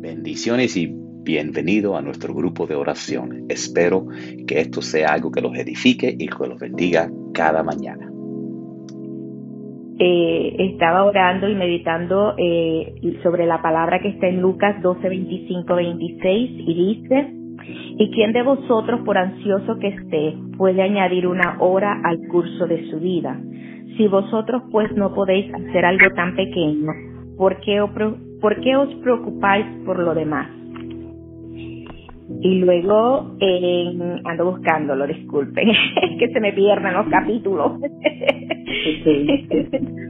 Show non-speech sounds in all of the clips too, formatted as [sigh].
Bendiciones y bienvenido a nuestro grupo de oración. Espero que esto sea algo que los edifique y que los bendiga cada mañana. Eh, estaba orando y meditando eh, sobre la palabra que está en Lucas 12, 25, 26 y dice, ¿y quién de vosotros, por ansioso que esté, puede añadir una hora al curso de su vida? Si vosotros pues no podéis hacer algo tan pequeño, ¿por qué, ¿por qué os preocupáis por lo demás? Y luego eh, ando buscándolo, disculpen, [laughs] que se me pierden los capítulos. [laughs]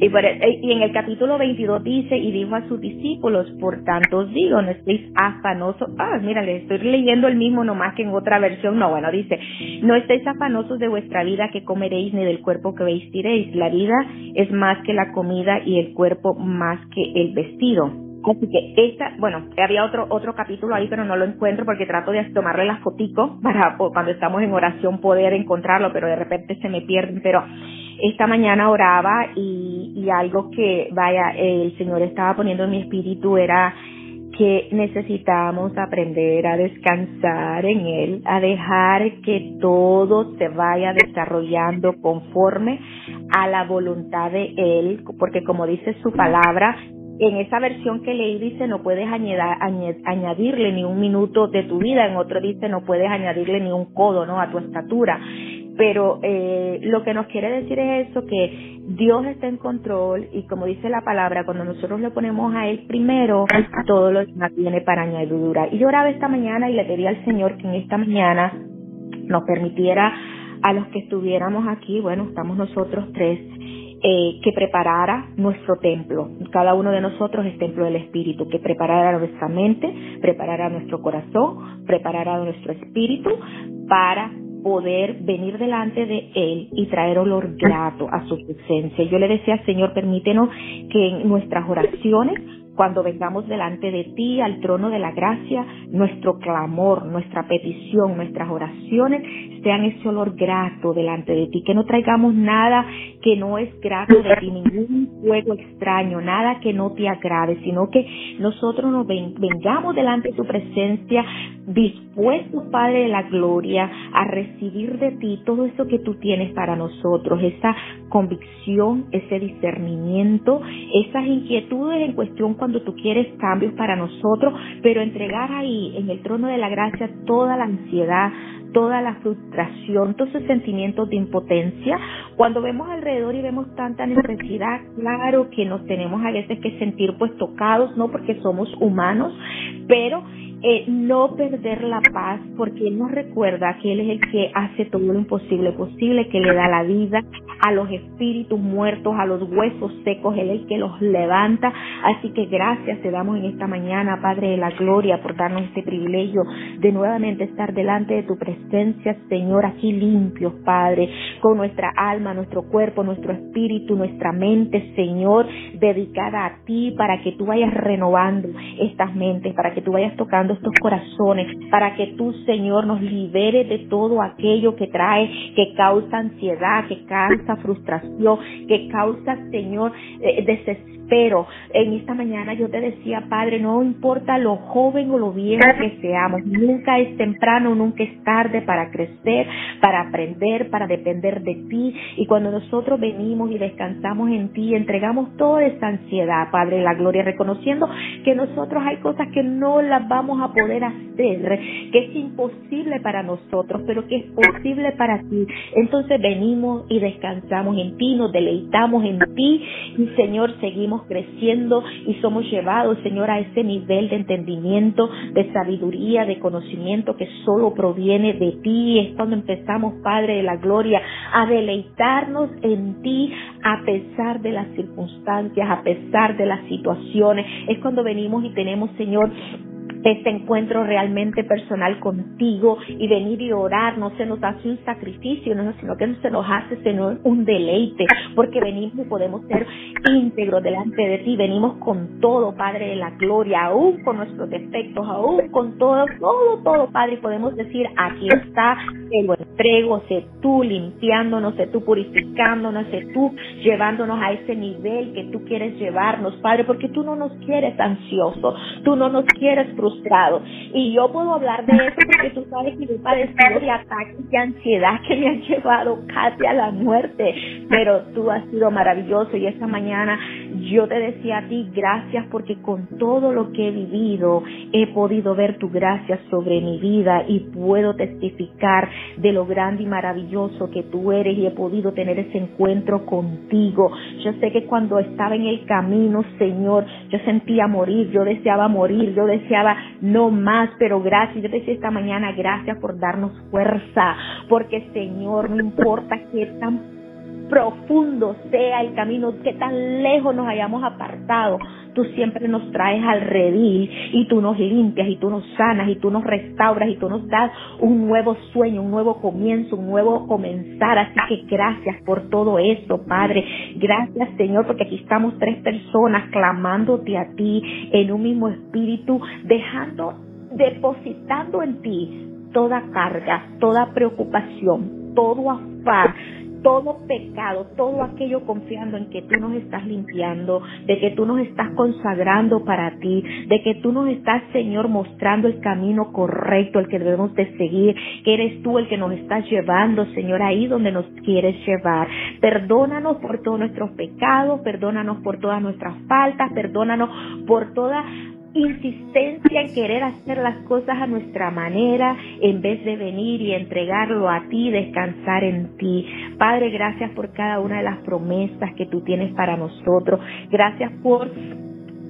Y, eh, y, en el capítulo 22 dice, y dijo a sus discípulos, por tanto os digo, no estéis afanosos. Ah, mira, le estoy leyendo el mismo nomás que en otra versión. No, bueno, dice, no estéis afanosos de vuestra vida que comeréis ni del cuerpo que vestiréis. La vida es más que la comida y el cuerpo más que el vestido. Así que esta, bueno, había otro otro capítulo ahí, pero no lo encuentro porque trato de tomarle las fotico [laughs] para cuando estamos en oración poder encontrarlo, pero de repente se me pierden. Pero esta mañana oraba y, y algo que, vaya, el Señor estaba poniendo en mi espíritu era que necesitamos aprender a descansar en Él, a dejar que todo se vaya desarrollando conforme a la voluntad de Él, porque como dice su palabra, en esa versión que leí dice no puedes añadirle ni un minuto de tu vida, en otro dice no puedes añadirle ni un codo, ¿no? A tu estatura. Pero eh, lo que nos quiere decir es eso, que Dios está en control y como dice la palabra, cuando nosotros le ponemos a Él primero, todo lo demás viene para añadidura. Y yo oraba esta mañana y le pedí al Señor que en esta mañana nos permitiera a los que estuviéramos aquí, bueno, estamos nosotros tres, eh, que preparara nuestro templo. Cada uno de nosotros es templo del Espíritu, que preparara nuestra mente, preparara nuestro corazón, preparara nuestro espíritu para poder venir delante de Él y traer olor grato a su presencia. Yo le decía, Señor, permítenos que en nuestras oraciones cuando vengamos delante de ti al trono de la gracia, nuestro clamor, nuestra petición, nuestras oraciones sean ese olor grato delante de ti, que no traigamos nada que no es grato de ti, ningún fuego extraño, nada que no te agrade, sino que nosotros nos vengamos delante de tu presencia dispuestos, Padre de la Gloria, a recibir de ti todo eso que tú tienes para nosotros, esa convicción, ese discernimiento, esas inquietudes en cuestión cuando tú quieres cambios para nosotros, pero entregar ahí en el trono de la gracia toda la ansiedad, toda la frustración, todos esos sentimientos de impotencia. Cuando vemos alrededor y vemos tanta necesidad, claro que nos tenemos a veces que sentir pues tocados, no porque somos humanos, pero eh, no perder la paz porque Él nos recuerda que Él es el que hace todo lo imposible posible, que le da la vida a los espíritus muertos, a los huesos secos, Él es el que los levanta. Así que gracias te damos en esta mañana, Padre de la Gloria, por darnos este privilegio de nuevamente estar delante de tu presencia, Señor, aquí limpios, Padre, con nuestra alma, nuestro cuerpo, nuestro espíritu, nuestra mente, Señor, dedicada a ti para que tú vayas renovando estas mentes, para que tú vayas tocando estos corazones, para que tú, Señor, nos libere de todo aquello que trae, que causa ansiedad, que causa frustración, que causa, Señor, eh, desesperación pero en esta mañana yo te decía, Padre, no importa lo joven o lo viejo que seamos, nunca es temprano, nunca es tarde para crecer, para aprender, para depender de ti. Y cuando nosotros venimos y descansamos en ti, entregamos toda esa ansiedad, Padre, la gloria, reconociendo que nosotros hay cosas que no las vamos a poder hacer, que es imposible para nosotros, pero que es posible para ti. Entonces venimos y descansamos en ti, nos deleitamos en ti y Señor, seguimos creciendo y somos llevados, Señor, a ese nivel de entendimiento, de sabiduría, de conocimiento que solo proviene de ti. Es cuando empezamos, Padre de la Gloria, a deleitarnos en ti a pesar de las circunstancias, a pesar de las situaciones. Es cuando venimos y tenemos, Señor, este encuentro realmente personal contigo y venir y orar no se nos hace un sacrificio, no, sino que se nos hace Señor un deleite, porque venimos y podemos ser íntegros delante de ti, venimos con todo, Padre de la gloria, aún con nuestros defectos, aún con todo, todo, todo, Padre, y podemos decir, aquí está, te lo entrego, sé tú limpiándonos, sé tú purificándonos, sé tú llevándonos a ese nivel que tú quieres llevarnos, Padre, porque tú no nos quieres ansioso, tú no nos quieres frustrado. Y yo puedo hablar de eso porque tú sabes que yo he padecido de ataques de ansiedad que me han [laughs] llevado casi a la muerte, pero tú has sido maravilloso y esta mañana yo te decía a ti gracias porque con todo lo que he vivido he podido ver tu gracia sobre mi vida y puedo testificar de lo grande y maravilloso que tú eres y he podido tener ese encuentro contigo. Yo sé que cuando estaba en el camino, Señor, yo sentía morir, yo deseaba morir, yo deseaba no más, pero gracias, yo te decía esta mañana, gracias por darnos fuerza, porque Señor, no importa qué tan profundo sea el camino, que tan lejos nos hayamos apartado, tú siempre nos traes al redil y tú nos limpias y tú nos sanas y tú nos restauras y tú nos das un nuevo sueño, un nuevo comienzo, un nuevo comenzar. Así que gracias por todo eso, Padre. Gracias, Señor, porque aquí estamos tres personas clamándote a ti en un mismo espíritu, dejando, depositando en ti toda carga, toda preocupación, todo afán todo pecado, todo aquello confiando en que tú nos estás limpiando, de que tú nos estás consagrando para ti, de que tú nos estás, Señor, mostrando el camino correcto, el que debemos de seguir, que eres tú el que nos estás llevando, Señor, ahí donde nos quieres llevar. Perdónanos por todos nuestros pecados, perdónanos por todas nuestras faltas, perdónanos por toda insistencia en querer hacer las cosas a nuestra manera en vez de venir y entregarlo a ti, descansar en ti. Padre, gracias por cada una de las promesas que tú tienes para nosotros. Gracias por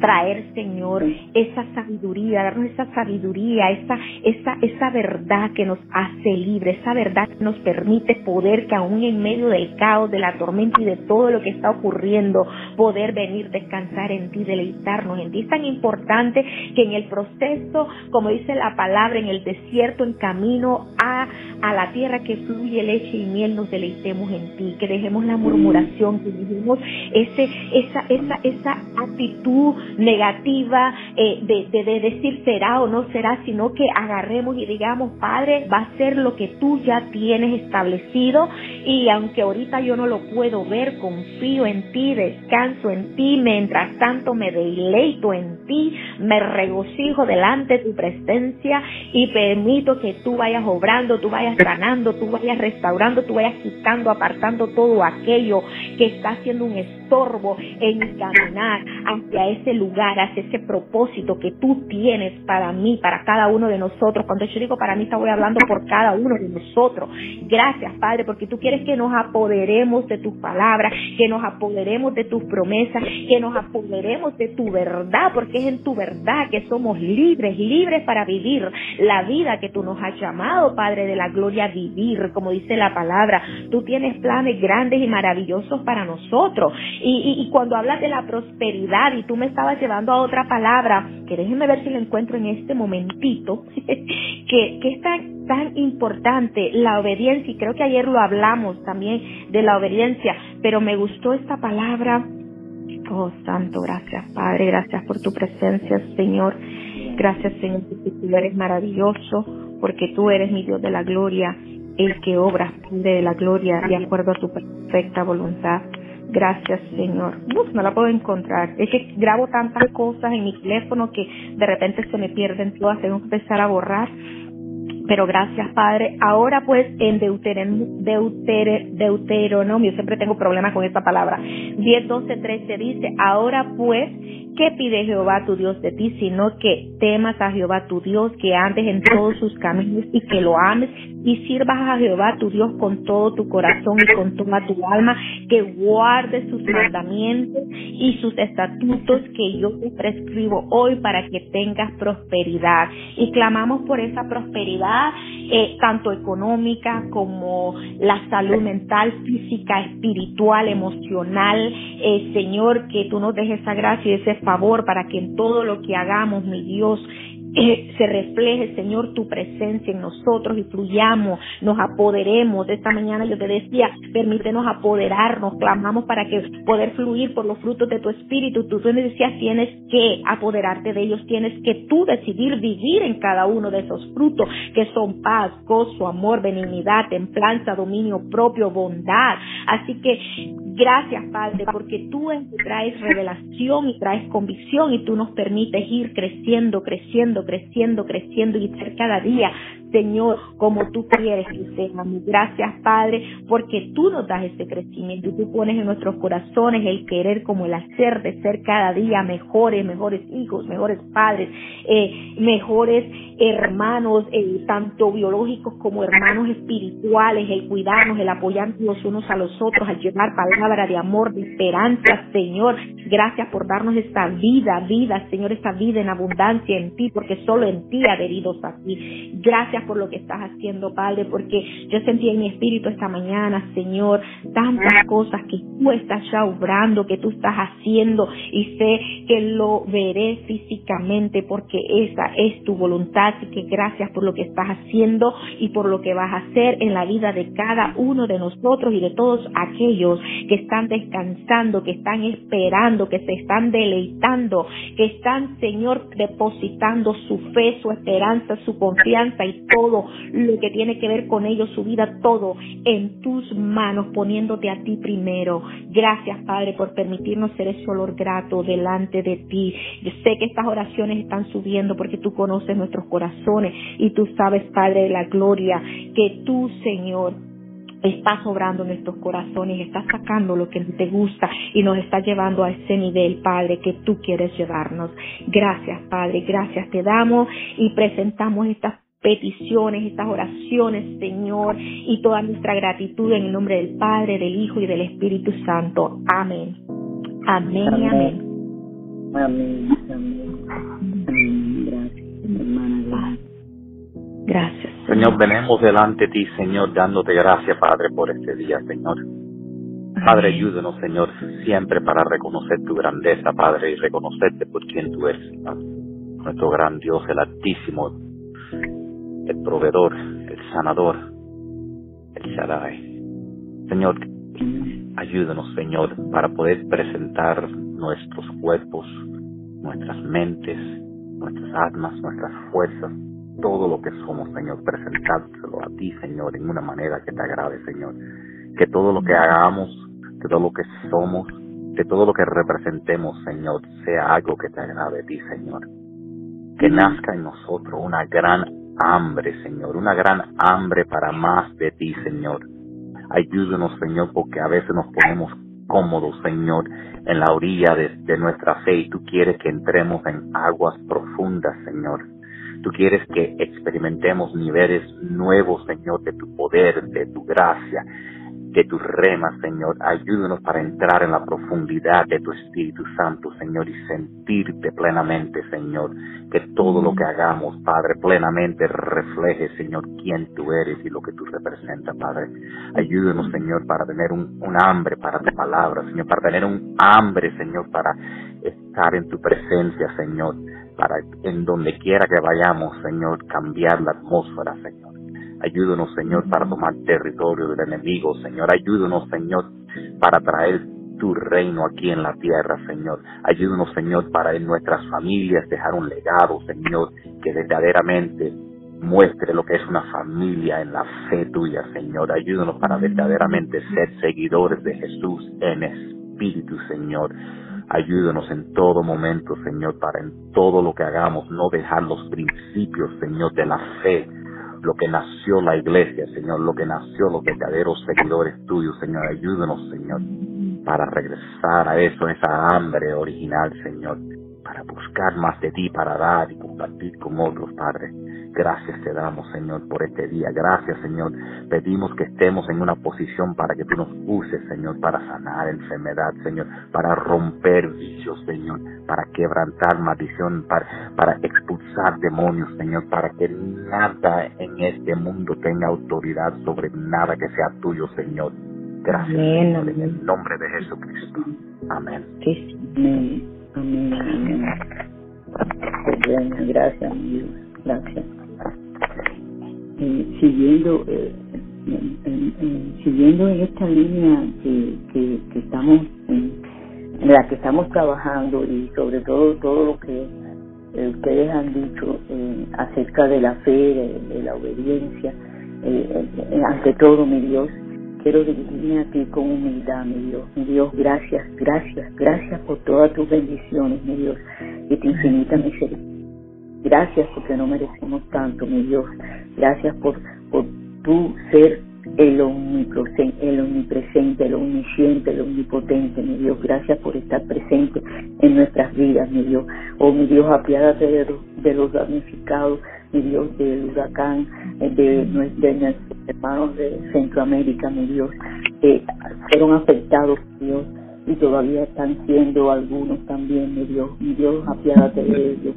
traer, Señor, esa sabiduría, darnos esa sabiduría, esa, esa, esa verdad que nos hace libre, esa verdad que nos permite poder que aún en medio del caos, de la tormenta y de todo lo que está ocurriendo, poder venir, descansar en ti, deleitarnos en ti. Es tan importante que en el proceso, como dice la palabra, en el desierto, en camino a, a la tierra que fluye leche y miel, nos deleitemos en ti, que dejemos la murmuración, que dejemos ese, esa, esa, esa actitud negativa eh, de, de, decir será o no será, sino que agarremos y digamos, Padre, va a ser lo que tú ya tienes establecido y aunque ahorita yo no lo puedo ver, confío en ti, descanso en ti, mientras tanto me deleito en ti, me regocijo delante de tu presencia y permito que tú vayas obrando, tú vayas sanando, tú vayas restaurando, tú vayas quitando, apartando todo aquello que está haciendo un estorbo en mi caminar hacia ese lugar, hacia ese propósito que tú tienes para mí, para cada uno de nosotros. Cuando yo digo para mí, estoy hablando por cada uno de nosotros. Gracias, Padre, porque tú quieres que nos apoderemos de tus palabras, que nos apoderemos de tus promesas, que nos apoderemos de tu verdad, porque es en tu verdad que somos libres, libres para vivir la vida que tú nos has llamado, Padre de la gloria, vivir, como dice la palabra. Tú tienes planes grandes y maravillosos para nosotros. Y, cuando hablas de la prosperidad y tú me estabas llevando a otra palabra, que déjenme ver si la encuentro en este momentito, [laughs] que, que es tan, tan importante la obediencia, y creo que ayer lo hablamos también de la obediencia, pero me gustó esta palabra. Oh, Santo, gracias, Padre, gracias por tu presencia, Señor. Gracias, Señor, porque tú eres maravilloso, porque tú eres mi Dios de la gloria, el que obra de la gloria de acuerdo a tu perfecta voluntad. Gracias, Señor. Uf, no la puedo encontrar. Es que grabo tantas cosas en mi teléfono que de repente se me pierden todas. Tengo que empezar a borrar. Pero gracias, Padre. Ahora pues en Deuteronomio, Deuteronomio siempre tengo problemas con esta palabra. 10, 12, 13 dice, ahora pues, ¿qué pide Jehová tu Dios de ti? Sino que temas a Jehová tu Dios, que andes en todos sus caminos y que lo ames y sirvas a Jehová tu Dios con todo tu corazón y con toda tu alma, que guardes sus mandamientos y sus estatutos que yo te prescribo hoy para que tengas prosperidad. Y clamamos por esa prosperidad, eh, tanto económica como la salud mental, física, espiritual, emocional. Eh, Señor, que tú nos dejes esa gracia y ese favor para que en todo lo que hagamos, mi Dios, eh, se refleje, Señor, tu presencia en nosotros y fluyamos, nos apoderemos. Esta mañana yo te decía, permítenos apoderarnos, clamamos para que poder fluir por los frutos de tu espíritu. Tú, tú me decías, tienes que apoderarte de ellos, tienes que tú decidir vivir en cada uno de esos frutos que son paz, gozo, amor, benignidad, templanza, dominio propio, bondad. Así que Gracias, Padre, porque tú traes revelación y traes convicción y tú nos permites ir creciendo, creciendo, creciendo, creciendo y ser cada día Señor, como tú quieres que seamos. Gracias, Padre, porque tú nos das ese crecimiento y tú pones en nuestros corazones el querer como el hacer de ser cada día mejores, mejores hijos, mejores padres, eh, mejores hermanos, eh, tanto biológicos como hermanos espirituales, el cuidarnos, el apoyarnos los unos a los otros, al llevar palabra de amor, de esperanza, Señor. Gracias por darnos esta vida, vida, Señor, esta vida en abundancia en ti, porque solo en ti adheridos a ti. Gracias por lo que estás haciendo, Padre, porque yo sentí en mi espíritu esta mañana, Señor, tantas cosas que tú estás ya obrando, que tú estás haciendo y sé que lo veré físicamente porque esa es tu voluntad. y que gracias por lo que estás haciendo y por lo que vas a hacer en la vida de cada uno de nosotros y de todos aquellos que están descansando, que están esperando, que se están deleitando, que están, Señor, depositando su fe, su esperanza, su confianza y todo lo que tiene que ver con ellos, su vida, todo en tus manos, poniéndote a ti primero. Gracias, Padre, por permitirnos ser ese olor grato delante de ti. Yo sé que estas oraciones están subiendo porque tú conoces nuestros corazones y tú sabes, Padre de la gloria, que tú, Señor, estás obrando en estos corazones, estás sacando lo que te gusta y nos está llevando a ese nivel, Padre, que tú quieres llevarnos. Gracias, Padre, gracias te damos y presentamos estas peticiones, estas oraciones, Señor, y toda nuestra gratitud en el nombre del Padre, del Hijo y del Espíritu Santo. Amén. Amén y amén. Amén, amén. Gracias, hermana. Gracias. Señor, venemos delante de ti, Señor, dándote gracias, Padre, por este día, Señor. Padre, ayúdenos, Señor, siempre para reconocer tu grandeza, Padre, y reconocerte por quien tú eres, Nuestro gran Dios, el Altísimo, el proveedor, el sanador, el Shaddai. Señor, ayúdanos, Señor, para poder presentar nuestros cuerpos, nuestras mentes, nuestras almas, nuestras fuerzas, todo lo que somos, Señor, presentárselo a ti, Señor, en una manera que te agrade, Señor. Que todo lo que hagamos, que todo lo que somos, que todo lo que representemos, Señor, sea algo que te agrade a ti, Señor. Que nazca en nosotros una gran hambre, Señor, una gran hambre para más de ti, Señor. Ayúdanos, Señor, porque a veces nos ponemos cómodos, Señor, en la orilla de, de, nuestra fe y tú quieres que entremos en aguas profundas, Señor. Tú quieres que experimentemos niveles nuevos, Señor, de tu poder, de tu gracia, de tus remas, Señor. Ayúdanos para entrar en la profundidad de tu Espíritu Santo, Señor, y sentirte plenamente, Señor. Que todo lo que hagamos, Padre, plenamente refleje, Señor, quién tú eres y lo que tú representas, Padre. Ayúdanos, Señor, para tener un, hambre para tu palabra, Señor, para tener un hambre, Señor, para estar en tu presencia, Señor, para en donde quiera que vayamos, Señor, cambiar la atmósfera, Señor. Ayúdanos, Señor, para tomar territorio del enemigo. Señor, ayúdanos, Señor, para traer tu reino aquí en la tierra, Señor. Ayúdanos, Señor, para en nuestras familias dejar un legado, Señor, que verdaderamente muestre lo que es una familia en la fe tuya, Señor. Ayúdanos para verdaderamente ser seguidores de Jesús en espíritu, Señor. Ayúdanos en todo momento, Señor, para en todo lo que hagamos no dejar los principios, Señor, de la fe, lo que nació la iglesia, Señor, lo que nació los verdaderos seguidores tuyos, Señor. Ayúdanos, Señor, para regresar a eso, esa hambre original, Señor, para buscar más de ti, para dar y compartir con otros, Padre. Gracias te damos, Señor, por este día. Gracias, Señor. Pedimos que estemos en una posición para que tú nos uses, Señor, para sanar enfermedad, Señor, para romper vicios, Señor, para quebrantar maldición, para, para expulsar demonios, Señor, para que nada en este mundo tenga autoridad sobre nada que sea tuyo, Señor. Gracias, Señor, en el nombre de Jesucristo. Amén. Amén. Amén. Gracias, mi Dios, gracias. Siguiendo, eh, en, en- en- siguiendo en esta línea que, que, estamos en, la que estamos trabajando y sobre todo todo lo que eh, ustedes han dicho eh, acerca de la fe, de, la obediencia, ante todo, mi Dios, quiero dirigirme a ti con humildad, mi Dios. Mi Dios, gracias, gracias, gracias por todas tus bendiciones, mi Dios, y tu infinita misericordia. Gracias porque no merecemos tanto, mi Dios. Gracias por, por tú ser el el omnipresente, el omnisciente, el omnipotente, mi Dios. Gracias por estar presente en nuestras vidas, mi Dios. Oh, mi Dios, apiádate de los, damnificados, mi Dios, del huracán, eh, de, de nuestros hermanos de Centroamérica, mi Dios, que fueron afectados, Dios, y todavía están siendo algunos también, mi Dios. Mi Dios, apiádate de ellos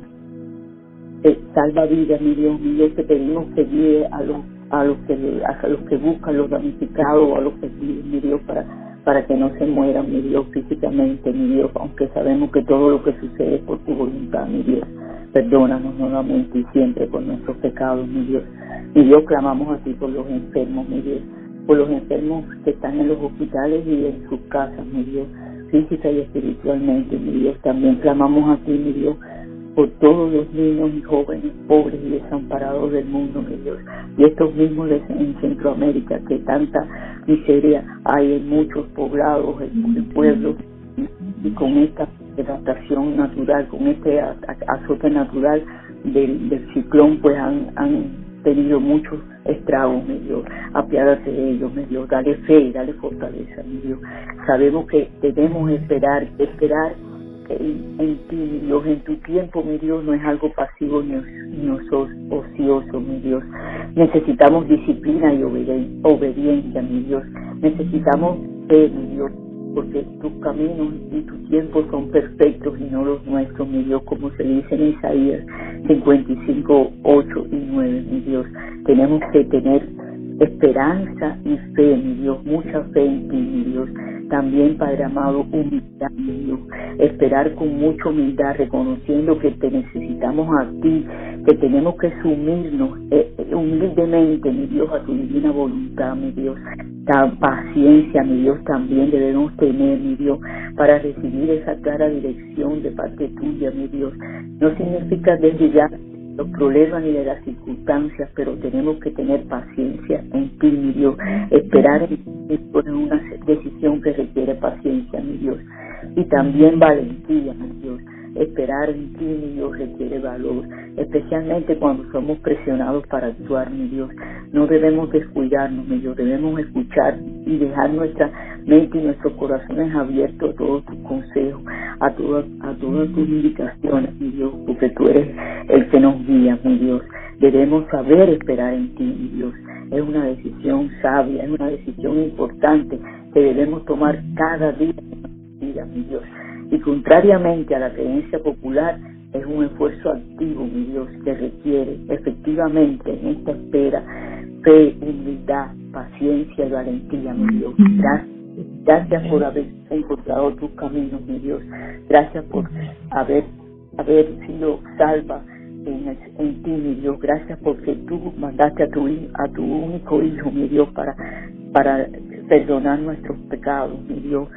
eh, salva vidas, mi Dios, Dios, que pedimos que guíe a los a los que a los que buscan los damnificados, a los que piden, mi Dios, para para que no se mueran, mi Dios, físicamente, mi Dios, aunque sabemos que todo lo que sucede es por tu voluntad, mi Dios. Perdónanos nuevamente y siempre por nuestros pecados, mi Dios. Mi Dios, clamamos a ti por los enfermos, mi Dios, por los enfermos que están en los hospitales y en sus casas, mi Dios, física y espiritualmente, mi Dios. También clamamos a ti, mi Dios, por todos los niños y jóvenes pobres y desamparados del mundo, mi Dios. Y estos mismos en Centroamérica, que tanta miseria hay en muchos poblados, en, pueblos, y, con esta devastación natural, con este azote natural del, del ciclón, pues han, tenido muchos estragos, mi Dios. Apiádate de ellos, mi Dios. Dale fe dale fortaleza, mi Dios. Sabemos que debemos esperar, esperar en, ti, Dios, en tu tiempo, mi Dios, no es algo pasivo ni, oso- ocioso, mi Dios. Necesitamos disciplina y obedi- obediencia, mi Dios. Necesitamos fe, mi Dios, porque tus caminos y tus tiempos son perfectos y no los nuestros, mi Dios, como se dice en Isaías 55, 8 y 9, mi Dios. Tenemos que tener esperanza y fe, mi Dios, mucha fe en ti, mi Dios. También, Padre amado, humildad, mi Dios. Esperar con mucha humildad, reconociendo que te necesitamos a ti, que tenemos que sumirnos eh, eh, humildemente, mi Dios, a tu divina voluntad, mi Dios. La paciencia, mi Dios, también debemos tener, mi Dios, para recibir esa clara dirección de parte tuya, mi Dios. No significa desligar los problemas ni de las circunstancias, pero tenemos que tener paciencia en ti, mi Dios. Esperar en una decisión que requiere paciencia, mi Dios. Y también valentía, mi Dios. Esperar en ti, mi Dios, requiere valor, especialmente cuando somos presionados para actuar, mi Dios. No debemos descuidarnos, mi Dios, debemos escuchar y dejar nuestra mente y nuestros corazones abiertos a todos tus consejos, a todas, a todas tus indicaciones, mi Dios, porque tú eres el que nos guía, mi Dios. Debemos saber esperar en ti, mi Dios. Es una decisión sabia, es una decisión importante que debemos tomar cada día vida, mi Dios. Y contrariamente a la creencia popular, es un esfuerzo activo, mi Dios, que requiere efectivamente en esta espera fe, humildad, paciencia y valentía, mi Dios. Gracias. Gracias por haber encontrado tus caminos, mi Dios. Gracias por haber, haber sido salva en, el- en ti, mi Dios. Gracias porque tú mandaste a tu, a tu único Hijo, mi Dios, para, para perdonar nuestros pecados, mi Dios.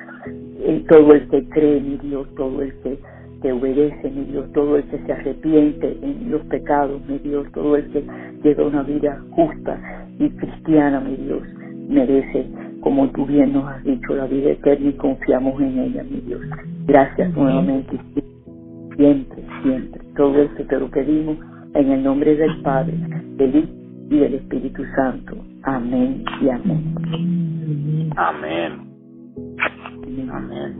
Y todo el que cree, mi Dios, todo el que te obedece, mi Dios, todo el que se arrepiente en los pecados, mi Dios, todo el que lleva una vida justa y cristiana, mi Dios, merece, como tú bien nos has dicho, la vida eterna y confiamos en ella, mi Dios. Gracias nuevamente, siempre, siempre. Todo esto te lo pedimos en el nombre del Padre, del Hijo y del Espíritu Santo. Amén y amén. Amén. Amén.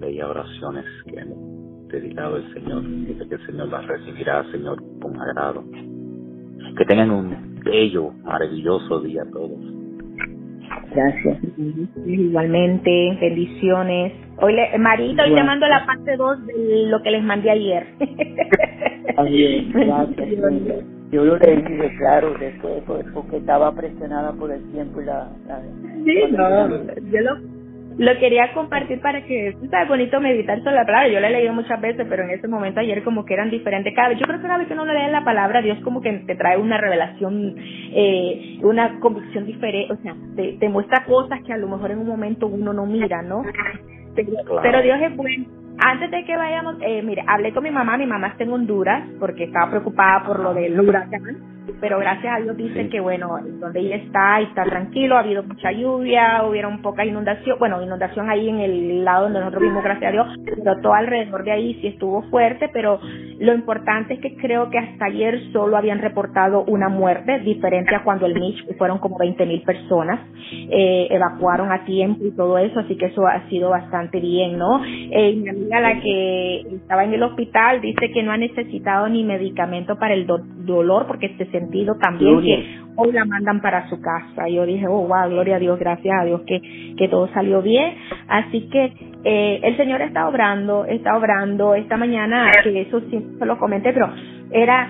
Bellas oraciones que hemos dedicado al Señor. y que el Señor las recibirá, Señor, con agrado. Que tengan un bello, maravilloso día todos. Gracias. Igualmente, bendiciones. Hoy le, Marita, hoy te mando la parte 2 de lo que les mandé ayer. [laughs] Amén. Gracias. Yo lo leí, claro, después, pues, porque estaba presionada por el tiempo y la... la Sí, no, yo lo, lo quería compartir para que, es bonito meditar sobre la palabra. Yo la he leído muchas veces, pero en ese momento ayer como que eran diferentes. Cada yo creo que cada vez que uno lee la palabra, Dios como que te trae una revelación, eh, una convicción diferente, o sea, te, te muestra cosas que a lo mejor en un momento uno no mira, ¿no? Pero, Dios es bueno. Antes de que vayamos, eh, mire, hablé con mi mamá, mi mamá está en Honduras porque estaba preocupada por lo del huracán pero gracias a Dios dice que bueno, donde ella está, está tranquilo, ha habido mucha lluvia, hubieron poca inundación, bueno, inundación ahí en el lado donde nosotros vimos, gracias a Dios, pero todo alrededor de ahí sí estuvo fuerte, pero lo importante es que creo que hasta ayer solo habían reportado una muerte, diferente a cuando el Mitch fueron como 20 mil personas, eh, evacuaron a tiempo y todo eso, así que eso ha sido bastante bien, ¿no? Eh, mi amiga, la que estaba en el hospital, dice que no ha necesitado ni medicamento para el dolor porque se sentido también que hoy la mandan para su casa. Yo dije, oh, wow, gloria a Dios, gracias a Dios que, que todo salió bien. Así que eh, el Señor está obrando, está obrando. Esta mañana, que eso siempre lo comenté, pero era,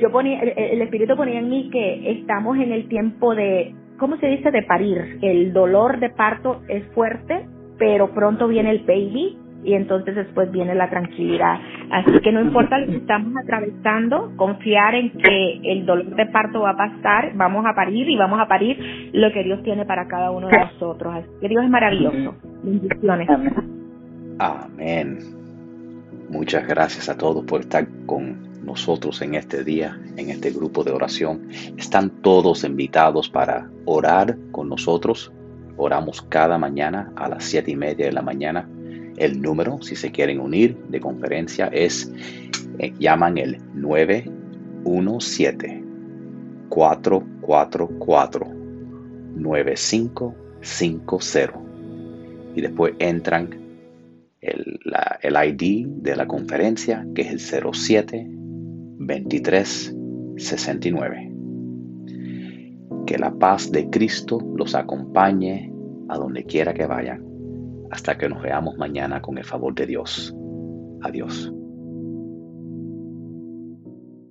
yo ponía, el Espíritu ponía en mí que estamos en el tiempo de, ¿cómo se dice? De parir. El dolor de parto es fuerte, pero pronto viene el baby y entonces después viene la tranquilidad. Así que no importa lo que estamos atravesando, confiar en que el dolor de parto va a pasar, vamos a parir y vamos a parir lo que Dios tiene para cada uno de nosotros. Así que Dios es maravilloso. Bendiciones. Amén. Muchas gracias a todos por estar con nosotros en este día, en este grupo de oración. Están todos invitados para orar con nosotros. Oramos cada mañana a las siete y media de la mañana el número, si se quieren unir de conferencia, es, eh, llaman el 917-444-9550. Y después entran el, el ID de la conferencia, que es el 07 23 69. Que la paz de Cristo los acompañe a donde quiera que vayan hasta que nos veamos mañana con el favor de Dios. Adiós.